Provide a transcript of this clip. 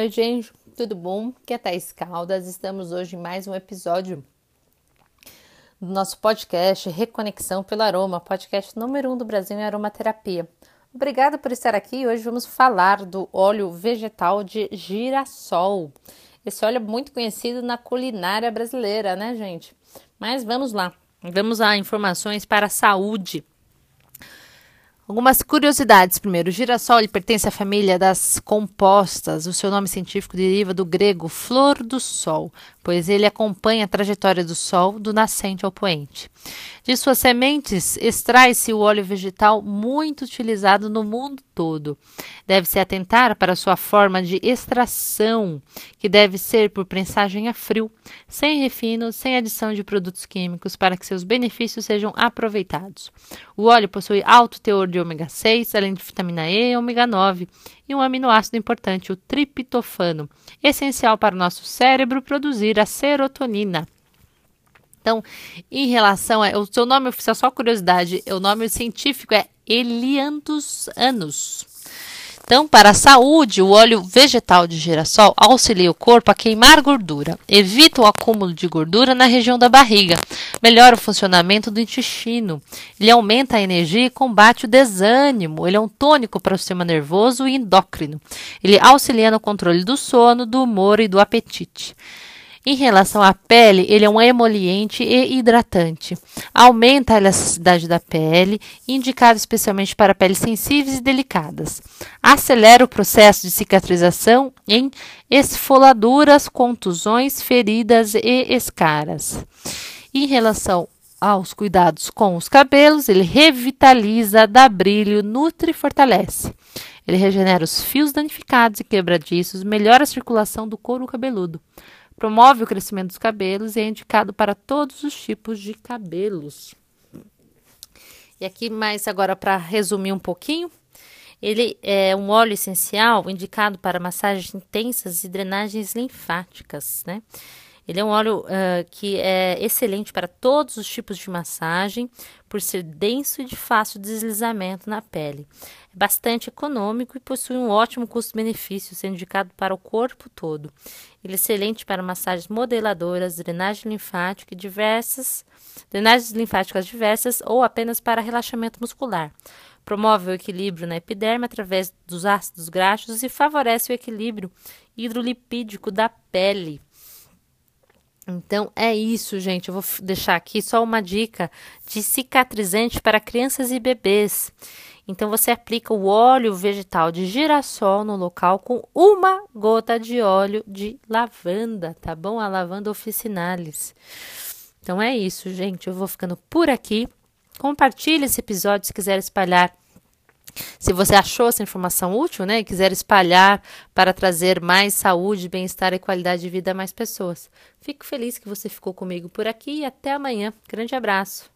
Oi, gente, tudo bom? Aqui é Thaís Caldas. Estamos hoje em mais um episódio do nosso podcast Reconexão pelo Aroma, podcast número um do Brasil em aromaterapia. Obrigada por estar aqui. Hoje vamos falar do óleo vegetal de girassol. Esse óleo é muito conhecido na culinária brasileira, né, gente? Mas vamos lá. Vamos a informações para a saúde. Algumas curiosidades. Primeiro, o girassol pertence à família das compostas. O seu nome científico deriva do grego flor do sol, pois ele acompanha a trajetória do sol do nascente ao poente. De suas sementes extrai-se o óleo vegetal muito utilizado no mundo todo. Deve-se atentar para sua forma de extração, que deve ser por prensagem a frio, sem refino, sem adição de produtos químicos, para que seus benefícios sejam aproveitados. O óleo possui alto teor de ômega 6, além de vitamina E e ômega 9, e um aminoácido importante, o triptofano, essencial para o nosso cérebro produzir a serotonina. Então, em relação a. O seu nome oficial, só curiosidade, o nome científico é Elianthus anus. Então, para a saúde, o óleo vegetal de girassol auxilia o corpo a queimar gordura, evita o acúmulo de gordura na região da barriga, melhora o funcionamento do intestino, ele aumenta a energia e combate o desânimo, ele é um tônico para o sistema nervoso e endócrino, ele auxilia no controle do sono, do humor e do apetite. Em relação à pele, ele é um emoliente e hidratante. Aumenta a elasticidade da pele, indicado especialmente para peles sensíveis e delicadas. Acelera o processo de cicatrização em esfoladuras, contusões, feridas e escaras. Em relação aos cuidados com os cabelos, ele revitaliza, dá brilho, nutre e fortalece. Ele regenera os fios danificados e quebradiços, melhora a circulação do couro cabeludo promove o crescimento dos cabelos e é indicado para todos os tipos de cabelos. E aqui mais agora para resumir um pouquinho, ele é um óleo essencial indicado para massagens intensas e drenagens linfáticas, né? Ele é um óleo uh, que é excelente para todos os tipos de massagem, por ser denso e de fácil deslizamento na pele. É bastante econômico e possui um ótimo custo-benefício, sendo indicado para o corpo todo. Ele é excelente para massagens modeladoras, drenagem linfática diversas, drenagens linfáticas diversas ou apenas para relaxamento muscular. Promove o equilíbrio na epiderme através dos ácidos graxos e favorece o equilíbrio hidrolipídico da pele. Então é isso, gente. Eu vou deixar aqui só uma dica de cicatrizante para crianças e bebês. Então você aplica o óleo vegetal de girassol no local com uma gota de óleo de lavanda, tá bom? A lavanda officinalis. Então é isso, gente. Eu vou ficando por aqui. Compartilhe esse episódio se quiser espalhar se você achou essa informação útil, né, e quiser espalhar para trazer mais saúde, bem-estar e qualidade de vida a mais pessoas. Fico feliz que você ficou comigo por aqui e até amanhã. Grande abraço.